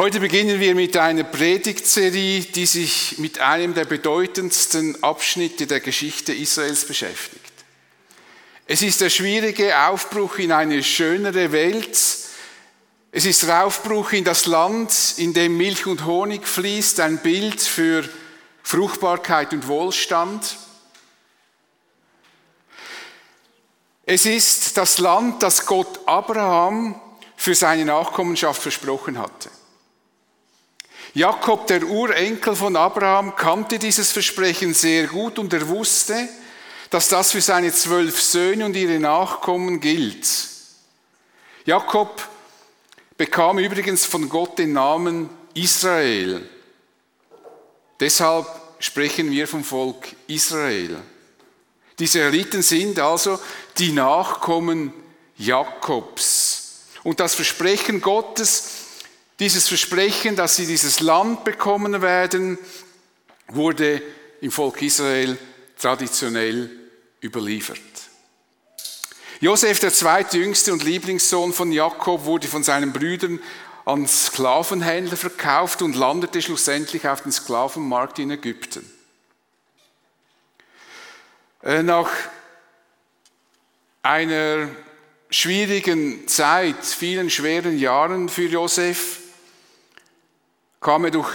Heute beginnen wir mit einer Predigtserie, die sich mit einem der bedeutendsten Abschnitte der Geschichte Israels beschäftigt. Es ist der schwierige Aufbruch in eine schönere Welt. Es ist der Aufbruch in das Land, in dem Milch und Honig fließt, ein Bild für Fruchtbarkeit und Wohlstand. Es ist das Land, das Gott Abraham für seine Nachkommenschaft versprochen hatte. Jakob, der Urenkel von Abraham, kannte dieses Versprechen sehr gut und er wusste, dass das für seine zwölf Söhne und ihre Nachkommen gilt. Jakob bekam übrigens von Gott den Namen Israel. Deshalb sprechen wir vom Volk Israel. Die Israeliten sind also die Nachkommen Jakobs. Und das Versprechen Gottes dieses Versprechen, dass sie dieses Land bekommen werden, wurde im Volk Israel traditionell überliefert. Josef, der zweitjüngste und Lieblingssohn von Jakob, wurde von seinen Brüdern an Sklavenhändler verkauft und landete schlussendlich auf dem Sklavenmarkt in Ägypten. Äh, nach einer schwierigen Zeit, vielen schweren Jahren für Josef, kam er durch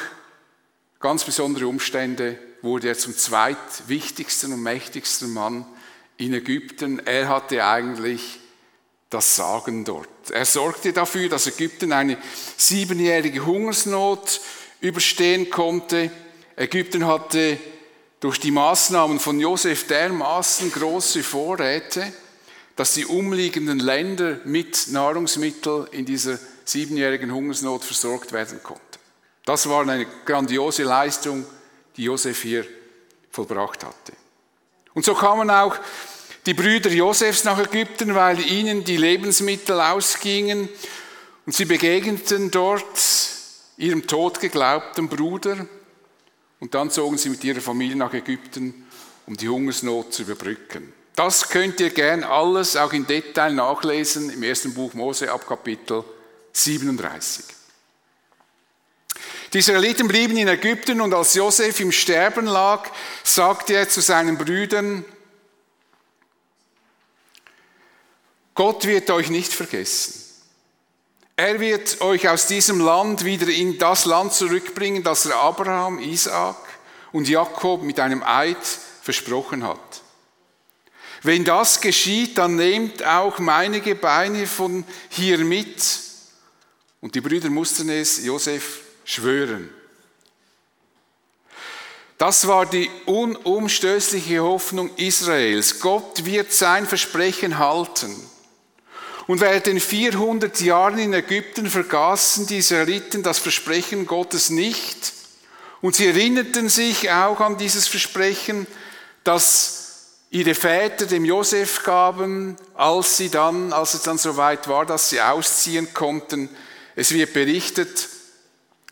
ganz besondere Umstände, wurde er zum zweitwichtigsten und mächtigsten Mann in Ägypten. Er hatte eigentlich das Sagen dort. Er sorgte dafür, dass Ägypten eine siebenjährige Hungersnot überstehen konnte. Ägypten hatte durch die Maßnahmen von Josef dermaßen große Vorräte, dass die umliegenden Länder mit Nahrungsmitteln in dieser siebenjährigen Hungersnot versorgt werden konnten. Das war eine grandiose Leistung, die Josef hier vollbracht hatte. Und so kamen auch die Brüder Josefs nach Ägypten, weil ihnen die Lebensmittel ausgingen und sie begegneten dort ihrem tot geglaubten Bruder und dann zogen sie mit ihrer Familie nach Ägypten, um die Hungersnot zu überbrücken. Das könnt ihr gern alles auch in Detail nachlesen im ersten Buch Mose ab Kapitel 37. Die Israeliten blieben in Ägypten und als Josef im Sterben lag, sagte er zu seinen Brüdern, Gott wird euch nicht vergessen. Er wird euch aus diesem Land wieder in das Land zurückbringen, das er Abraham, Isaak und Jakob mit einem Eid versprochen hat. Wenn das geschieht, dann nehmt auch meine Gebeine von hier mit. Und die Brüder mussten es Josef schwören. Das war die unumstößliche Hoffnung Israels. Gott wird sein Versprechen halten. Und während den 400 Jahren in Ägypten vergaßen die Israeliten das Versprechen Gottes nicht. Und sie erinnerten sich auch an dieses Versprechen, das ihre Väter dem Josef gaben, als sie dann, als es dann soweit war, dass sie ausziehen konnten. Es wird berichtet,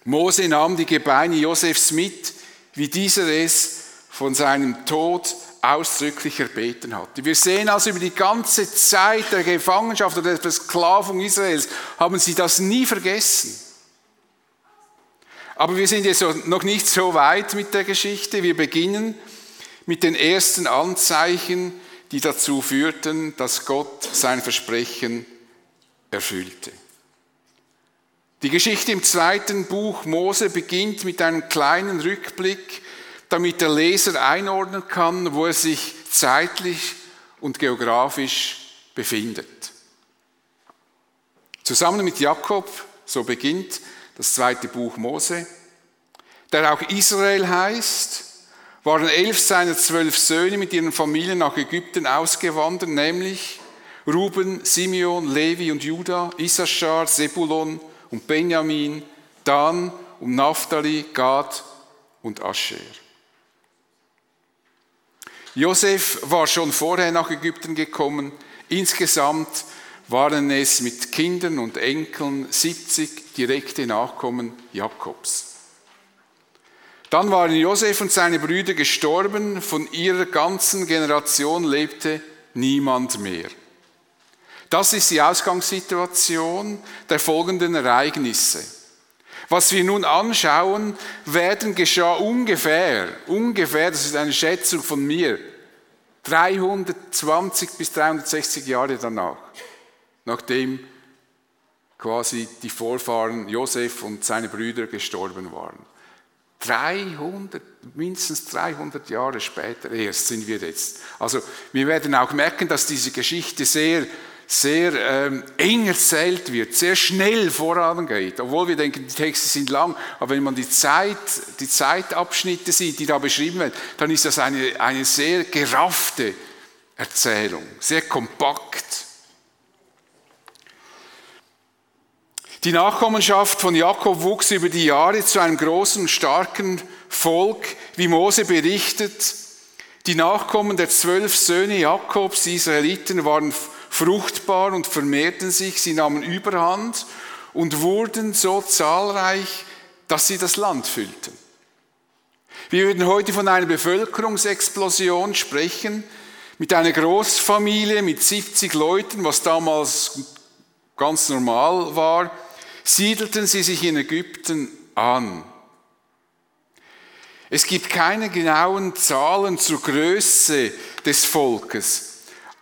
Mose nahm die Gebeine Josefs mit, wie dieser es von seinem Tod ausdrücklich erbeten hatte. Wir sehen also über die ganze Zeit der Gefangenschaft oder der Versklavung Israels haben sie das nie vergessen. Aber wir sind jetzt noch nicht so weit mit der Geschichte. Wir beginnen mit den ersten Anzeichen, die dazu führten, dass Gott sein Versprechen erfüllte. Die Geschichte im zweiten Buch Mose beginnt mit einem kleinen Rückblick, damit der Leser einordnen kann, wo er sich zeitlich und geografisch befindet. Zusammen mit Jakob, so beginnt das zweite Buch Mose, der auch Israel heißt, waren elf seiner zwölf Söhne mit ihren Familien nach Ägypten ausgewandert, nämlich Ruben, Simeon, Levi und Judah, Issachar, Sebulon, und Benjamin, Dan und Naphtali, Gad und Ascher. Josef war schon vorher nach Ägypten gekommen. Insgesamt waren es mit Kindern und Enkeln 70 direkte Nachkommen Jakobs. Dann waren Josef und seine Brüder gestorben, von ihrer ganzen Generation lebte niemand mehr. Das ist die Ausgangssituation der folgenden Ereignisse. Was wir nun anschauen werden, geschah ungefähr, ungefähr, das ist eine Schätzung von mir, 320 bis 360 Jahre danach, nachdem quasi die Vorfahren Josef und seine Brüder gestorben waren. 300, mindestens 300 Jahre später erst sind wir jetzt. Also wir werden auch merken, dass diese Geschichte sehr, sehr ähm, eng erzählt wird, sehr schnell vorangeht. Obwohl wir denken, die Texte sind lang, aber wenn man die Zeit, die Zeitabschnitte sieht, die da beschrieben werden, dann ist das eine, eine sehr geraffte Erzählung, sehr kompakt. Die Nachkommenschaft von Jakob wuchs über die Jahre zu einem großen, starken Volk, wie Mose berichtet. Die Nachkommen der zwölf Söhne Jakobs, die Israeliten, waren fruchtbar und vermehrten sich, sie nahmen Überhand und wurden so zahlreich, dass sie das Land füllten. Wir würden heute von einer Bevölkerungsexplosion sprechen, mit einer Großfamilie mit 70 Leuten, was damals ganz normal war siedelten sie sich in Ägypten an. Es gibt keine genauen Zahlen zur Größe des Volkes.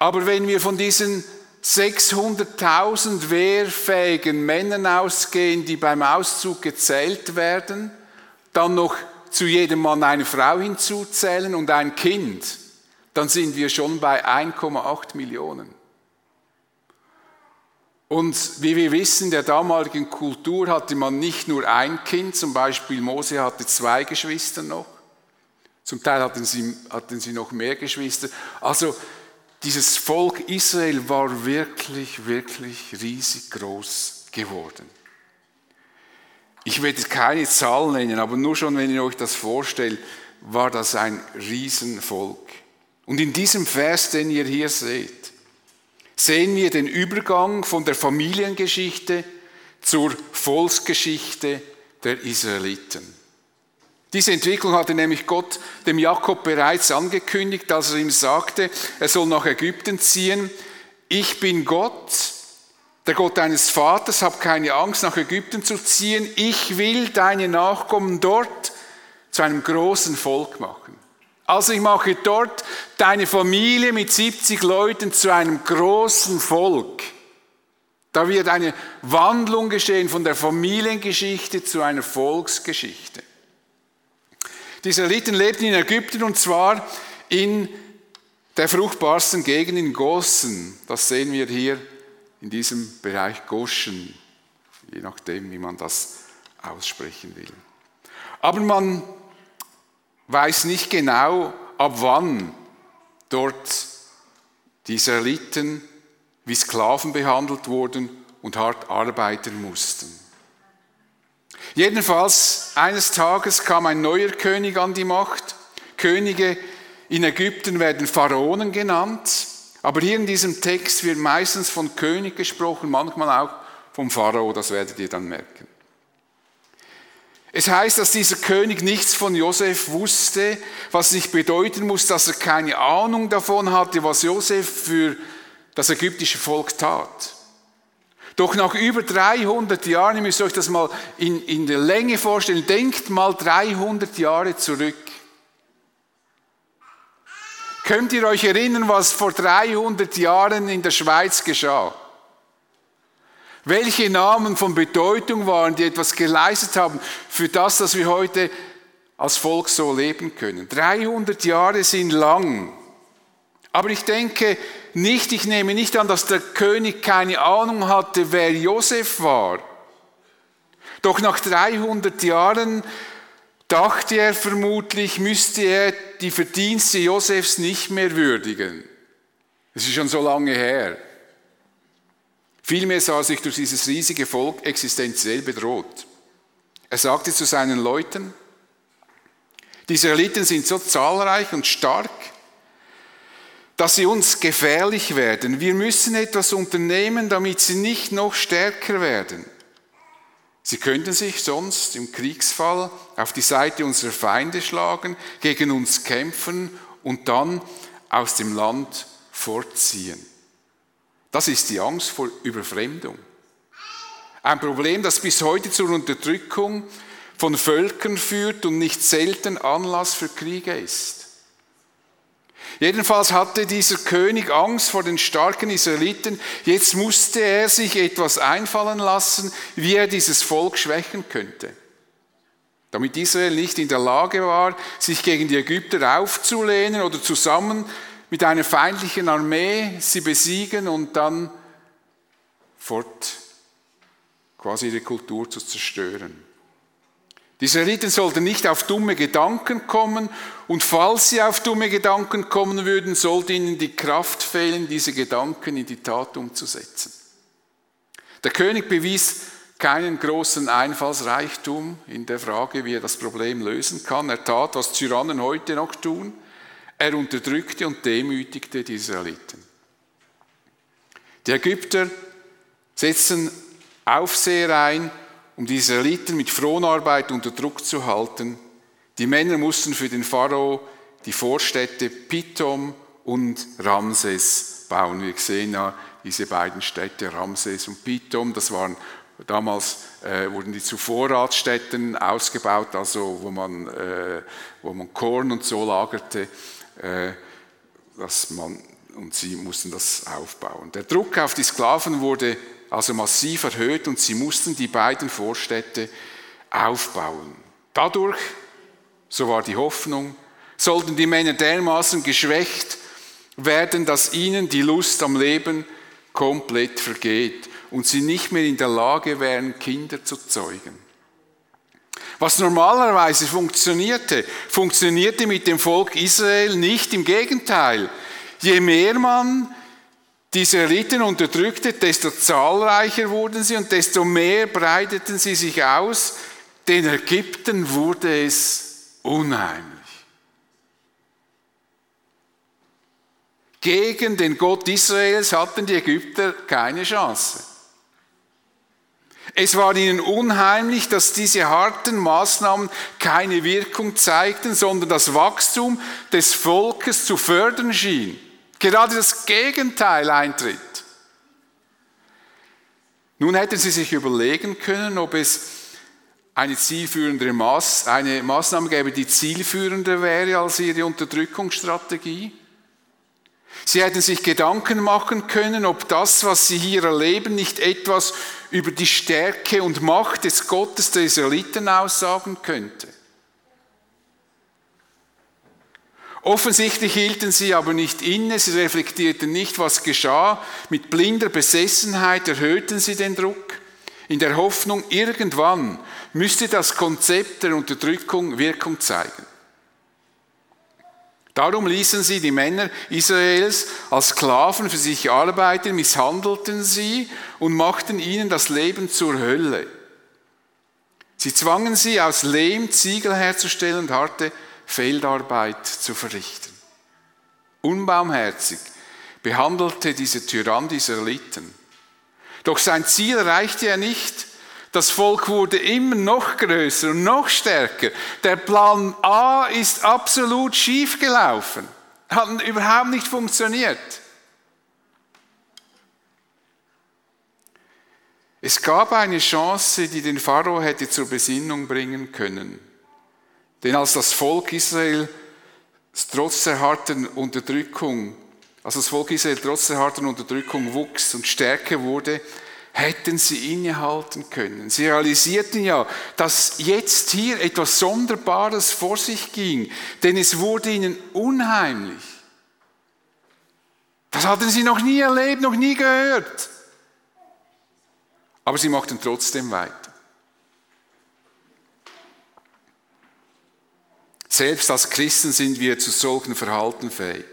Aber wenn wir von diesen 600.000 wehrfähigen Männern ausgehen, die beim Auszug gezählt werden, dann noch zu jedem Mann eine Frau hinzuzählen und ein Kind, dann sind wir schon bei 1,8 Millionen. Und wie wir wissen, in der damaligen Kultur hatte man nicht nur ein Kind, zum Beispiel Mose hatte zwei Geschwister noch. Zum Teil hatten sie, hatten sie noch mehr Geschwister. Also dieses Volk Israel war wirklich, wirklich riesig groß geworden. Ich werde keine Zahl nennen, aber nur schon, wenn ihr euch das vorstellt, war das ein Riesenvolk. Und in diesem Vers, den ihr hier seht, sehen wir den Übergang von der Familiengeschichte zur Volksgeschichte der Israeliten. Diese Entwicklung hatte nämlich Gott dem Jakob bereits angekündigt, als er ihm sagte, er soll nach Ägypten ziehen. Ich bin Gott, der Gott deines Vaters, hab keine Angst, nach Ägypten zu ziehen. Ich will deine Nachkommen dort zu einem großen Volk machen. Also ich mache dort deine Familie mit 70 Leuten zu einem großen Volk. Da wird eine Wandlung geschehen von der Familiengeschichte zu einer Volksgeschichte. Die Israeliten lebten in Ägypten und zwar in der fruchtbarsten Gegend in Gossen. Das sehen wir hier in diesem Bereich Goschen, je nachdem, wie man das aussprechen will. Aber man weiß nicht genau, ab wann dort die Israeliten wie Sklaven behandelt wurden und hart arbeiten mussten. Jedenfalls, eines Tages kam ein neuer König an die Macht. Könige in Ägypten werden Pharaonen genannt, aber hier in diesem Text wird meistens von König gesprochen, manchmal auch vom Pharao, das werdet ihr dann merken. Es heißt, dass dieser König nichts von Josef wusste, was nicht bedeuten muss, dass er keine Ahnung davon hatte, was Josef für das ägyptische Volk tat. Doch nach über 300 Jahren, ihr müsst euch das mal in, in der Länge vorstellen, denkt mal 300 Jahre zurück. Könnt ihr euch erinnern, was vor 300 Jahren in der Schweiz geschah? Welche Namen von Bedeutung waren, die etwas geleistet haben für das, dass wir heute als Volk so leben können. 300 Jahre sind lang. Aber ich denke nicht, ich nehme nicht an, dass der König keine Ahnung hatte, wer Josef war. Doch nach 300 Jahren dachte er vermutlich, müsste er die Verdienste Josefs nicht mehr würdigen. Das ist schon so lange her. Vielmehr sah sich durch dieses riesige Volk existenziell bedroht. Er sagte zu seinen Leuten, die Israeliten sind so zahlreich und stark, dass sie uns gefährlich werden. Wir müssen etwas unternehmen, damit sie nicht noch stärker werden. Sie könnten sich sonst im Kriegsfall auf die Seite unserer Feinde schlagen, gegen uns kämpfen und dann aus dem Land fortziehen. Das ist die Angst vor Überfremdung. Ein Problem, das bis heute zur Unterdrückung von Völkern führt und nicht selten Anlass für Kriege ist. Jedenfalls hatte dieser König Angst vor den starken Israeliten. Jetzt musste er sich etwas einfallen lassen, wie er dieses Volk schwächen könnte. Damit Israel nicht in der Lage war, sich gegen die Ägypter aufzulehnen oder zusammen mit einer feindlichen Armee sie besiegen und dann fort quasi ihre Kultur zu zerstören. Die Israeliten sollten nicht auf dumme Gedanken kommen und falls sie auf dumme Gedanken kommen würden, sollte ihnen die Kraft fehlen, diese Gedanken in die Tat umzusetzen. Der König bewies keinen großen Einfallsreichtum in der Frage, wie er das Problem lösen kann. Er tat, was Tyrannen heute noch tun. Er unterdrückte und demütigte die Israeliten. Die Ägypter setzten Aufseher ein, um die Israeliten mit Fronarbeit unter Druck zu halten. Die Männer mussten für den Pharao die Vorstädte Pithom und Ramses bauen. Wir sehen ja diese beiden Städte, Ramses und Pithom, das waren damals äh, wurden die zu Vorratsstätten ausgebaut, also wo man, äh, wo man Korn und so lagerte, äh, dass man, und sie mussten das aufbauen. Der Druck auf die Sklaven wurde also massiv erhöht und sie mussten die beiden Vorstädte aufbauen. Dadurch, so war die Hoffnung, sollten die Männer dermaßen geschwächt werden, dass ihnen die Lust am Leben komplett vergeht und sie nicht mehr in der Lage wären, Kinder zu zeugen. Was normalerweise funktionierte, funktionierte mit dem Volk Israel nicht. Im Gegenteil, je mehr man die Israeliten unterdrückte, desto zahlreicher wurden sie und desto mehr breiteten sie sich aus. Den Ägypten wurde es unheimlich. Gegen den Gott Israels hatten die Ägypter keine Chance. Es war ihnen unheimlich, dass diese harten Maßnahmen keine Wirkung zeigten, sondern das Wachstum des Volkes zu fördern schien gerade das Gegenteil eintritt. Nun hätten Sie sich überlegen können, ob es eine zielführende Maß, eine Maßnahme gäbe, die zielführender wäre als Ihre Unterdrückungsstrategie. Sie hätten sich Gedanken machen können, ob das, was Sie hier erleben, nicht etwas über die Stärke und Macht des Gottes der Israeliten aussagen könnte. Offensichtlich hielten sie aber nicht inne, sie reflektierten nicht, was geschah. Mit blinder Besessenheit erhöhten sie den Druck, in der Hoffnung, irgendwann müsste das Konzept der Unterdrückung Wirkung zeigen. Darum ließen sie die Männer Israels als Sklaven für sich arbeiten, misshandelten sie und machten ihnen das Leben zur Hölle. Sie zwangen sie aus Lehm Ziegel herzustellen und harte Feldarbeit zu verrichten. Unbarmherzig behandelte dieser Tyrann die Israeliten. Doch sein Ziel erreichte er nicht. Das Volk wurde immer noch größer und noch stärker. Der Plan A ist absolut schief gelaufen. Hat überhaupt nicht funktioniert. Es gab eine Chance, die den Pharao hätte zur Besinnung bringen können. Denn als das Volk Israel trotz der harten Unterdrückung, als das Volk Israel trotz der harten Unterdrückung wuchs und stärker wurde, hätten sie innehalten können. Sie realisierten ja, dass jetzt hier etwas Sonderbares vor sich ging, denn es wurde ihnen unheimlich. Das hatten sie noch nie erlebt, noch nie gehört. Aber sie machten trotzdem weiter. Selbst als Christen sind wir zu solchen Verhalten fähig.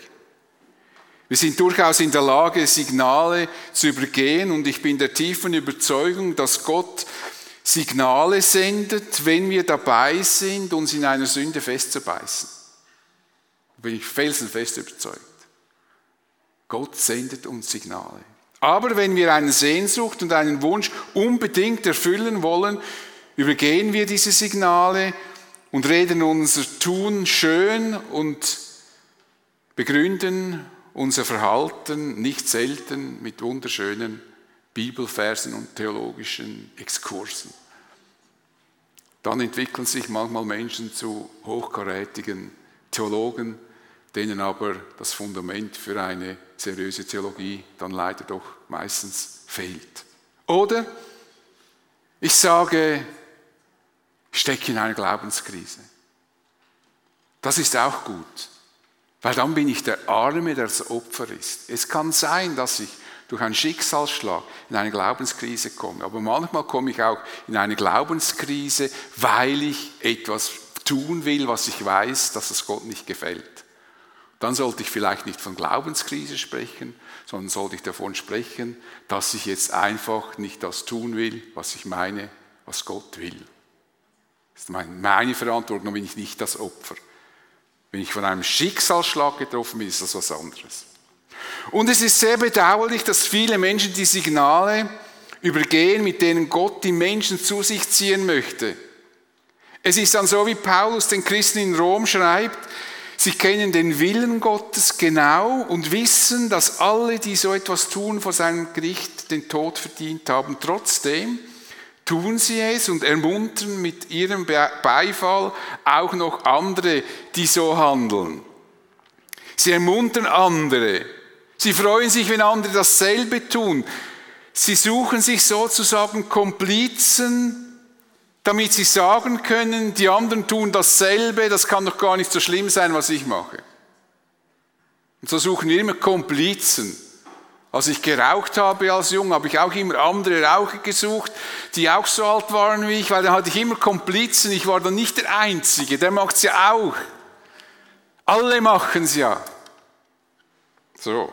Wir sind durchaus in der Lage, Signale zu übergehen und ich bin der tiefen Überzeugung, dass Gott Signale sendet, wenn wir dabei sind, uns in einer Sünde festzubeißen. Da bin ich felsenfest überzeugt. Gott sendet uns Signale. Aber wenn wir eine Sehnsucht und einen Wunsch unbedingt erfüllen wollen, übergehen wir diese Signale und reden unser Tun schön und begründen unser Verhalten nicht selten mit wunderschönen Bibelversen und theologischen Exkursen. Dann entwickeln sich manchmal Menschen zu hochkarätigen Theologen, denen aber das Fundament für eine seriöse Theologie dann leider doch meistens fehlt. Oder ich sage, stecke in einer Glaubenskrise. Das ist auch gut, weil dann bin ich der Arme, der das Opfer ist. Es kann sein, dass ich durch einen Schicksalsschlag in eine Glaubenskrise komme, aber manchmal komme ich auch in eine Glaubenskrise, weil ich etwas tun will, was ich weiß, dass es Gott nicht gefällt. Dann sollte ich vielleicht nicht von Glaubenskrise sprechen, sondern sollte ich davon sprechen, dass ich jetzt einfach nicht das tun will, was ich meine, was Gott will. Das ist meine Verantwortung, dann bin ich nicht das Opfer. Wenn ich von einem Schicksalsschlag getroffen bin, ist das was anderes. Und es ist sehr bedauerlich, dass viele Menschen die Signale übergehen, mit denen Gott die Menschen zu sich ziehen möchte. Es ist dann so, wie Paulus den Christen in Rom schreibt, Sie kennen den Willen Gottes genau und wissen, dass alle, die so etwas tun, vor seinem Gericht den Tod verdient haben. Trotzdem tun sie es und ermuntern mit ihrem Beifall auch noch andere, die so handeln. Sie ermuntern andere. Sie freuen sich, wenn andere dasselbe tun. Sie suchen sich sozusagen Komplizen damit sie sagen können, die anderen tun dasselbe, das kann doch gar nicht so schlimm sein, was ich mache. Und so suchen wir immer Komplizen. Als ich geraucht habe als Jung, habe ich auch immer andere Raucher gesucht, die auch so alt waren wie ich, weil dann hatte ich immer Komplizen. Ich war dann nicht der Einzige, der macht es ja auch. Alle machen es ja. So,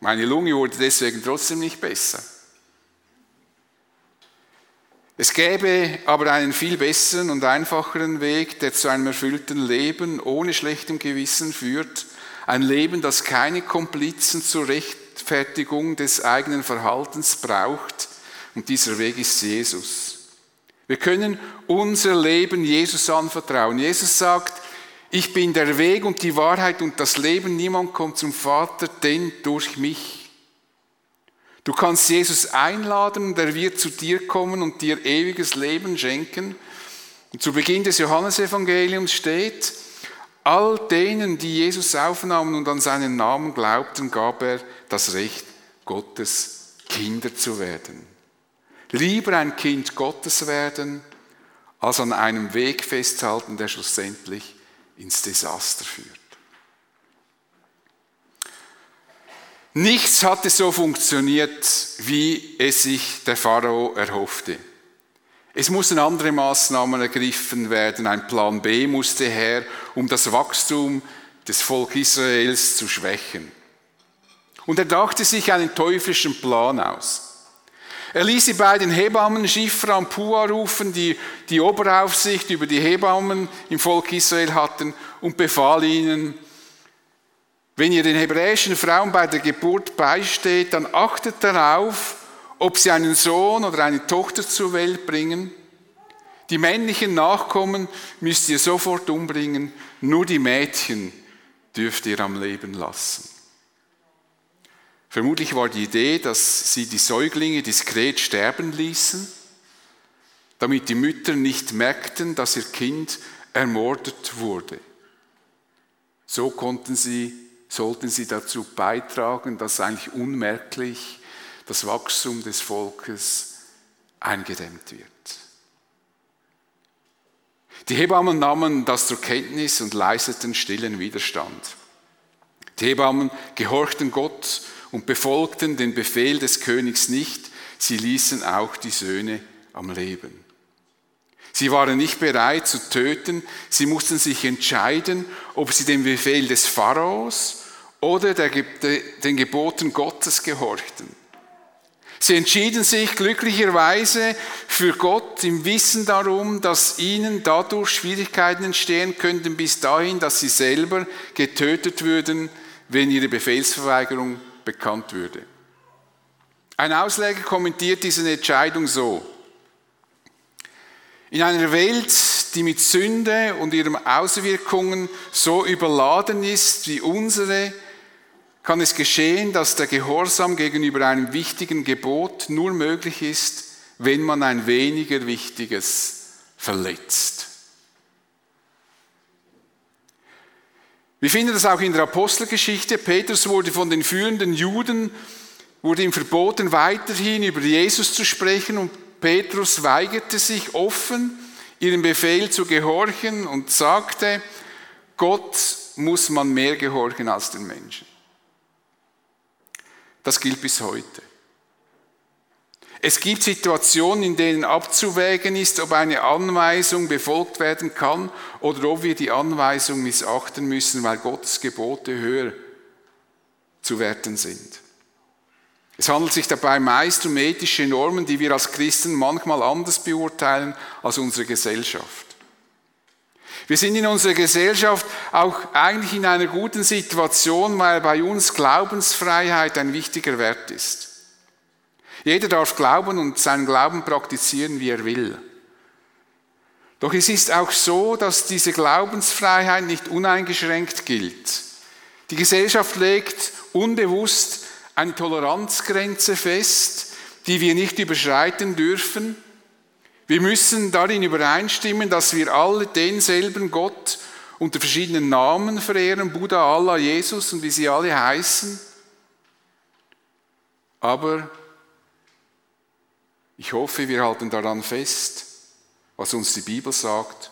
meine Lunge wurde deswegen trotzdem nicht besser. Es gäbe aber einen viel besseren und einfacheren Weg, der zu einem erfüllten Leben ohne schlechtem Gewissen führt. Ein Leben, das keine Komplizen zur Rechtfertigung des eigenen Verhaltens braucht. Und dieser Weg ist Jesus. Wir können unser Leben Jesus anvertrauen. Jesus sagt, ich bin der Weg und die Wahrheit und das Leben. Niemand kommt zum Vater, denn durch mich. Du kannst Jesus einladen und er wird zu dir kommen und dir ewiges Leben schenken. Und zu Beginn des Johannesevangeliums steht, all denen, die Jesus aufnahmen und an seinen Namen glaubten, gab er das Recht, Gottes Kinder zu werden. Lieber ein Kind Gottes werden, als an einem Weg festhalten, der schlussendlich ins Desaster führt. Nichts hatte so funktioniert, wie es sich der Pharao erhoffte. Es mussten andere Maßnahmen ergriffen werden, ein Plan B musste her, um das Wachstum des Volk Israels zu schwächen. Und er dachte sich einen teuflischen Plan aus. Er ließ die beiden Hebammen Schifra und Pua rufen, die die Oberaufsicht über die Hebammen im Volk Israel hatten, und befahl ihnen, wenn ihr den hebräischen Frauen bei der Geburt beisteht, dann achtet darauf, ob sie einen Sohn oder eine Tochter zur Welt bringen. Die männlichen Nachkommen müsst ihr sofort umbringen, nur die Mädchen dürft ihr am Leben lassen. Vermutlich war die Idee, dass sie die Säuglinge diskret sterben ließen, damit die Mütter nicht merkten, dass ihr Kind ermordet wurde. So konnten sie sollten sie dazu beitragen, dass eigentlich unmerklich das Wachstum des Volkes eingedämmt wird. Die Hebammen nahmen das zur Kenntnis und leisteten stillen Widerstand. Die Hebammen gehorchten Gott und befolgten den Befehl des Königs nicht, sie ließen auch die Söhne am Leben. Sie waren nicht bereit zu töten, sie mussten sich entscheiden, ob sie dem Befehl des Pharaos oder der, den Geboten Gottes gehorchten. Sie entschieden sich glücklicherweise für Gott im Wissen darum, dass ihnen dadurch Schwierigkeiten entstehen könnten bis dahin, dass sie selber getötet würden, wenn ihre Befehlsverweigerung bekannt würde. Ein Ausleger kommentiert diese Entscheidung so. In einer Welt, die mit Sünde und ihren Auswirkungen so überladen ist wie unsere, kann es geschehen, dass der Gehorsam gegenüber einem wichtigen Gebot nur möglich ist, wenn man ein weniger wichtiges verletzt. Wir finden das auch in der Apostelgeschichte. Petrus wurde von den führenden Juden, wurde ihm verboten, weiterhin über Jesus zu sprechen und Petrus weigerte sich offen, ihrem Befehl zu gehorchen und sagte, Gott muss man mehr gehorchen als den Menschen. Das gilt bis heute. Es gibt Situationen, in denen abzuwägen ist, ob eine Anweisung befolgt werden kann oder ob wir die Anweisung missachten müssen, weil Gottes Gebote höher zu werten sind. Es handelt sich dabei meist um ethische Normen, die wir als Christen manchmal anders beurteilen als unsere Gesellschaft. Wir sind in unserer Gesellschaft auch eigentlich in einer guten Situation, weil bei uns Glaubensfreiheit ein wichtiger Wert ist. Jeder darf glauben und seinen Glauben praktizieren, wie er will. Doch es ist auch so, dass diese Glaubensfreiheit nicht uneingeschränkt gilt. Die Gesellschaft legt unbewusst eine Toleranzgrenze fest, die wir nicht überschreiten dürfen wir müssen darin übereinstimmen, dass wir alle denselben Gott unter verschiedenen Namen verehren, Buddha, Allah, Jesus und wie sie alle heißen. Aber ich hoffe, wir halten daran fest, was uns die Bibel sagt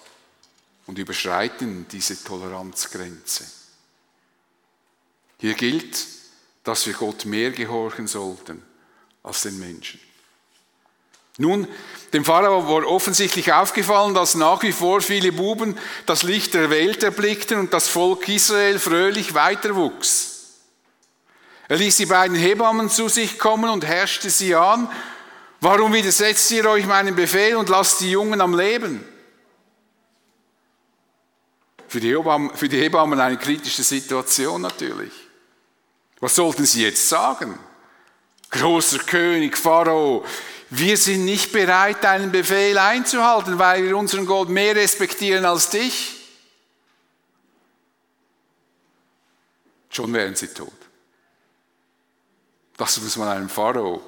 und überschreiten diese Toleranzgrenze. Hier gilt, dass wir Gott mehr gehorchen sollten als den Menschen. Nun, dem Pharao war offensichtlich aufgefallen, dass nach wie vor viele Buben das Licht der Welt erblickten und das Volk Israel fröhlich weiterwuchs. Er ließ die beiden Hebammen zu sich kommen und herrschte sie an. Warum widersetzt ihr euch meinen Befehl und lasst die Jungen am Leben? Für die, Hebammen, für die Hebammen eine kritische Situation natürlich. Was sollten sie jetzt sagen? Großer König, Pharao, wir sind nicht bereit, deinen Befehl einzuhalten, weil wir unseren Gott mehr respektieren als dich. Schon wären sie tot. Das muss man einem Pharao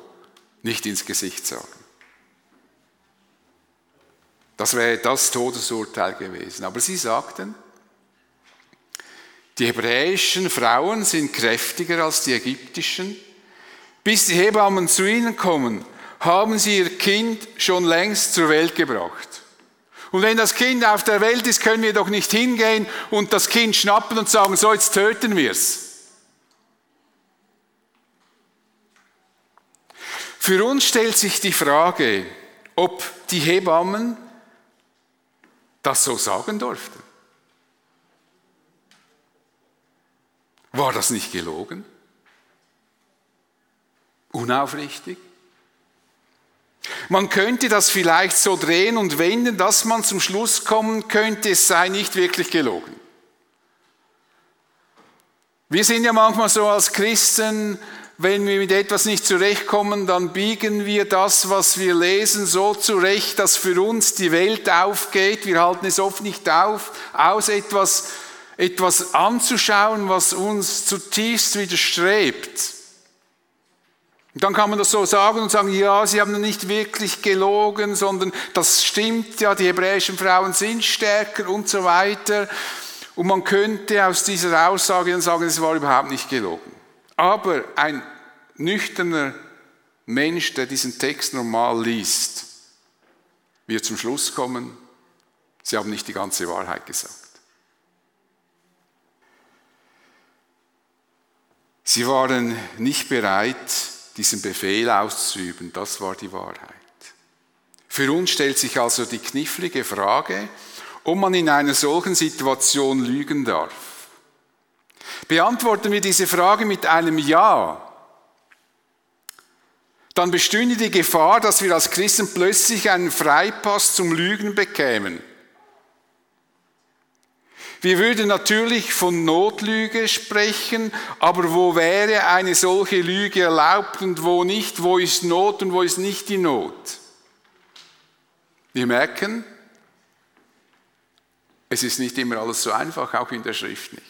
nicht ins Gesicht sagen. Das wäre das Todesurteil gewesen. Aber sie sagten, die hebräischen Frauen sind kräftiger als die ägyptischen. Bis die Hebammen zu ihnen kommen, haben sie ihr Kind schon längst zur Welt gebracht. Und wenn das Kind auf der Welt ist, können wir doch nicht hingehen und das Kind schnappen und sagen, so jetzt töten wir es. Für uns stellt sich die Frage, ob die Hebammen das so sagen durften. War das nicht gelogen? Unaufrichtig? Man könnte das vielleicht so drehen und wenden, dass man zum Schluss kommen könnte, es sei nicht wirklich gelogen. Wir sind ja manchmal so als Christen, wenn wir mit etwas nicht zurechtkommen, dann biegen wir das, was wir lesen, so zurecht, dass für uns die Welt aufgeht. Wir halten es oft nicht auf, aus etwas, etwas anzuschauen, was uns zutiefst widerstrebt. Und dann kann man das so sagen und sagen, ja, sie haben nicht wirklich gelogen, sondern das stimmt ja, die hebräischen Frauen sind stärker und so weiter. Und man könnte aus dieser Aussage dann sagen, es war überhaupt nicht gelogen. Aber ein nüchterner Mensch, der diesen Text normal liest, wird zum Schluss kommen, sie haben nicht die ganze Wahrheit gesagt. Sie waren nicht bereit, diesen Befehl auszuüben. Das war die Wahrheit. Für uns stellt sich also die knifflige Frage, ob man in einer solchen Situation lügen darf. Beantworten wir diese Frage mit einem Ja, dann bestünde die Gefahr, dass wir als Christen plötzlich einen Freipass zum Lügen bekämen. Wir würden natürlich von Notlüge sprechen, aber wo wäre eine solche Lüge erlaubt und wo nicht? Wo ist Not und wo ist nicht die Not? Wir merken, es ist nicht immer alles so einfach, auch in der Schrift nicht.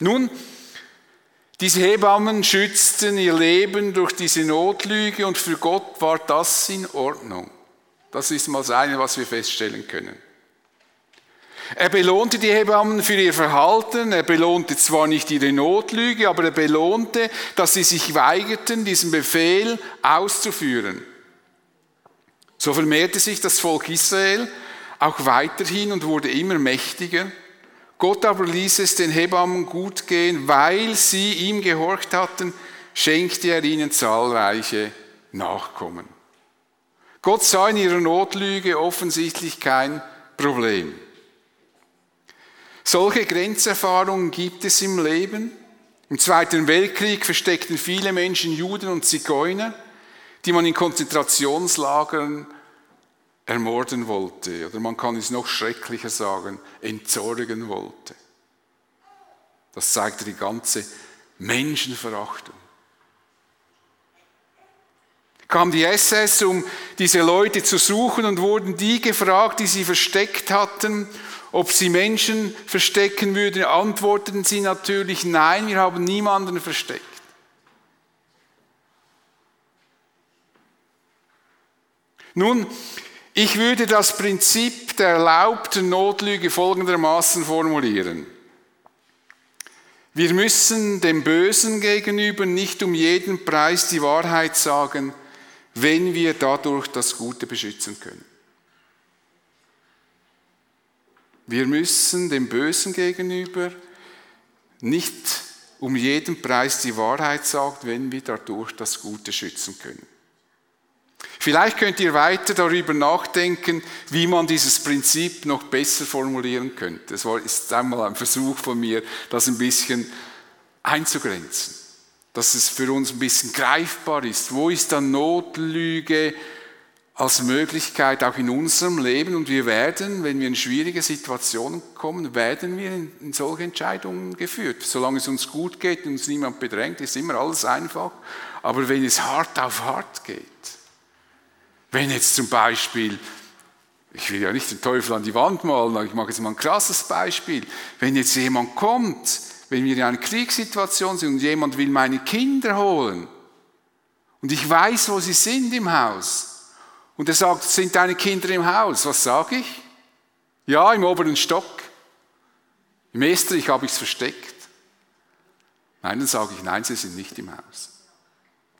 Nun, Diese Hebammen schützten ihr Leben durch diese Notlüge und für Gott war das in Ordnung. Das ist mal das eine, was wir feststellen können. Er belohnte die Hebammen für ihr Verhalten. Er belohnte zwar nicht ihre Notlüge, aber er belohnte, dass sie sich weigerten, diesen Befehl auszuführen. So vermehrte sich das Volk Israel auch weiterhin und wurde immer mächtiger. Gott aber ließ es den Hebammen gut gehen, weil sie ihm gehorcht hatten, schenkte er ihnen zahlreiche Nachkommen. Gott sah in ihrer Notlüge offensichtlich kein Problem. Solche Grenzerfahrungen gibt es im Leben. Im Zweiten Weltkrieg versteckten viele Menschen Juden und Zigeuner, die man in Konzentrationslagern ermorden wollte. Oder man kann es noch schrecklicher sagen, entsorgen wollte. Das zeigte die ganze Menschenverachtung. Kam die SS, um diese Leute zu suchen und wurden die gefragt, die sie versteckt hatten, ob sie Menschen verstecken würden, antworteten sie natürlich, nein, wir haben niemanden versteckt. Nun, ich würde das Prinzip der erlaubten Notlüge folgendermaßen formulieren. Wir müssen dem Bösen gegenüber nicht um jeden Preis die Wahrheit sagen, wenn wir dadurch das Gute beschützen können. Wir müssen dem Bösen gegenüber nicht um jeden Preis die Wahrheit sagen, wenn wir dadurch das Gute schützen können. Vielleicht könnt ihr weiter darüber nachdenken, wie man dieses Prinzip noch besser formulieren könnte. Das ist einmal ein Versuch von mir, das ein bisschen einzugrenzen, dass es für uns ein bisschen greifbar ist. Wo ist dann Notlüge als Möglichkeit auch in unserem Leben und wir werden, wenn wir in schwierige Situationen kommen, werden wir in, solche Entscheidungen geführt. Solange es uns gut geht und uns niemand bedrängt, ist immer alles einfach. Aber wenn es hart auf hart geht, wenn jetzt zum Beispiel, ich will ja nicht den Teufel an die Wand malen, aber ich mache jetzt mal ein krasses Beispiel, wenn jetzt jemand kommt, wenn wir in einer Kriegssituation sind und jemand will meine Kinder holen und ich weiß, wo sie sind im Haus, und er sagt, sind deine Kinder im Haus? Was sage ich? Ja, im oberen Stock. Im Estrich habe ich es versteckt. Nein, dann sage ich, nein, sie sind nicht im Haus.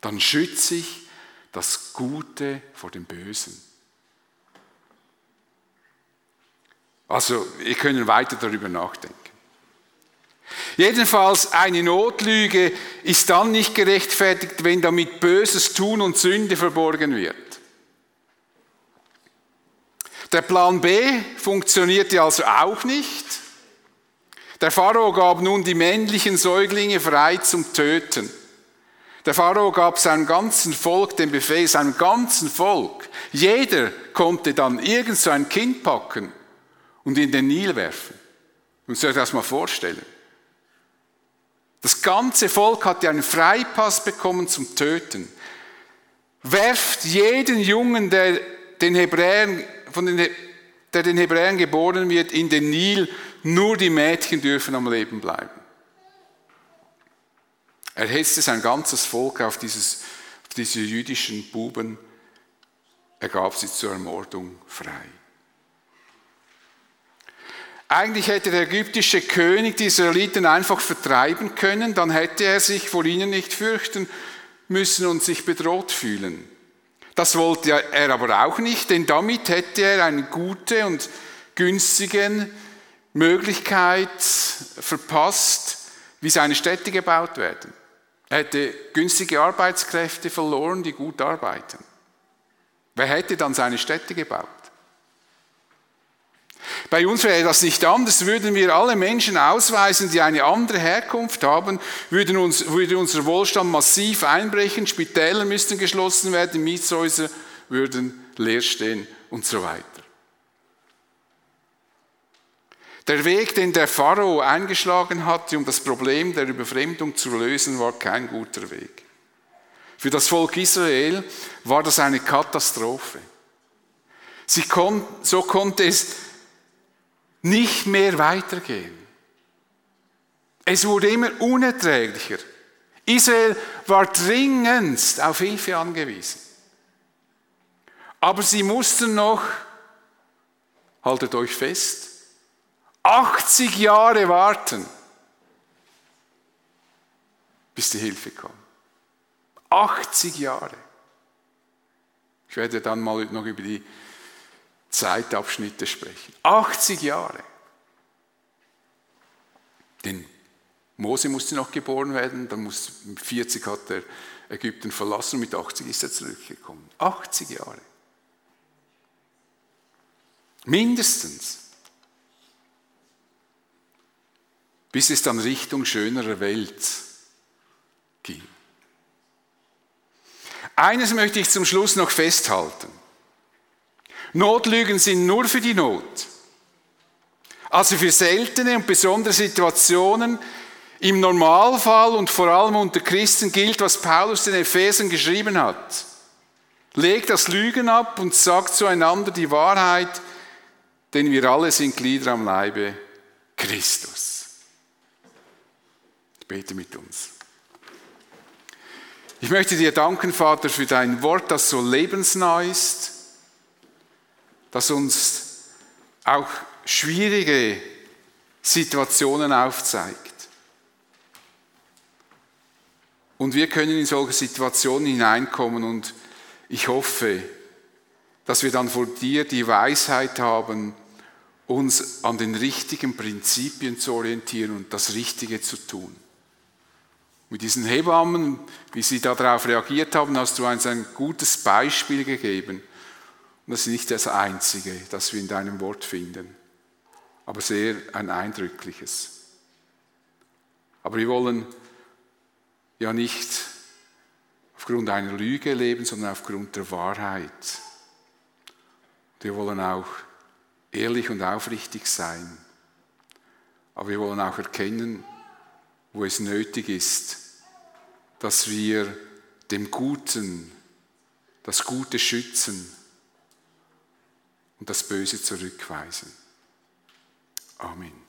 Dann schütze ich das Gute vor dem Bösen. Also, wir können weiter darüber nachdenken. Jedenfalls eine Notlüge ist dann nicht gerechtfertigt, wenn damit Böses tun und Sünde verborgen wird. Der Plan B funktionierte also auch nicht. Der Pharao gab nun die männlichen Säuglinge frei zum Töten. Der Pharao gab seinem ganzen Volk den Befehl, seinem ganzen Volk. Jeder konnte dann irgend so ein Kind packen und in den Nil werfen. Und sich das mal vorstellen. Das ganze Volk hatte einen Freipass bekommen zum Töten. Werft jeden Jungen, der den Hebräern von den, der den Hebräern geboren wird, in den Nil, nur die Mädchen dürfen am Leben bleiben. Er hetzte sein ganzes Volk auf, dieses, auf diese jüdischen Buben, er gab sie zur Ermordung frei. Eigentlich hätte der ägyptische König die Israeliten einfach vertreiben können, dann hätte er sich vor ihnen nicht fürchten müssen und sich bedroht fühlen. Das wollte er aber auch nicht, denn damit hätte er eine gute und günstige Möglichkeit verpasst, wie seine Städte gebaut werden. Er hätte günstige Arbeitskräfte verloren, die gut arbeiten. Wer hätte dann seine Städte gebaut? Bei uns wäre das nicht anders, würden wir alle Menschen ausweisen, die eine andere Herkunft haben, würden uns, würde unser Wohlstand massiv einbrechen, Spitäler müssten geschlossen werden, Mietshäuser würden leer stehen und so weiter. Der Weg, den der Pharao eingeschlagen hatte, um das Problem der Überfremdung zu lösen, war kein guter Weg. Für das Volk Israel war das eine Katastrophe. Kon so konnte es nicht mehr weitergehen. Es wurde immer unerträglicher. Israel war dringendst auf Hilfe angewiesen. Aber sie mussten noch, haltet euch fest, 80 Jahre warten, bis die Hilfe kam. 80 Jahre. Ich werde dann mal noch über die Zeitabschnitte sprechen. 80 Jahre. Denn Mose musste noch geboren werden, dann muss, mit 40 hat er Ägypten verlassen mit 80 ist er zurückgekommen. 80 Jahre. Mindestens. Bis es dann Richtung schönerer Welt ging. Eines möchte ich zum Schluss noch festhalten. Notlügen sind nur für die Not. Also für seltene und besondere Situationen. Im Normalfall und vor allem unter Christen gilt, was Paulus den Ephesern geschrieben hat. Legt das Lügen ab und sagt zueinander die Wahrheit, denn wir alle sind Glieder am Leibe Christus. Ich bete mit uns. Ich möchte dir danken, Vater, für dein Wort, das so lebensnah ist, das uns auch schwierige Situationen aufzeigt. Und wir können in solche Situationen hineinkommen und ich hoffe, dass wir dann vor dir die Weisheit haben, uns an den richtigen Prinzipien zu orientieren und das Richtige zu tun. Mit diesen Hebammen, wie sie darauf reagiert haben, hast du uns ein gutes Beispiel gegeben. Und das ist nicht das einzige, das wir in deinem Wort finden, aber sehr ein eindrückliches. Aber wir wollen ja nicht aufgrund einer Lüge leben, sondern aufgrund der Wahrheit. Wir wollen auch ehrlich und aufrichtig sein. Aber wir wollen auch erkennen, wo es nötig ist, dass wir dem Guten, das Gute schützen und das Böse zurückweisen. Amen.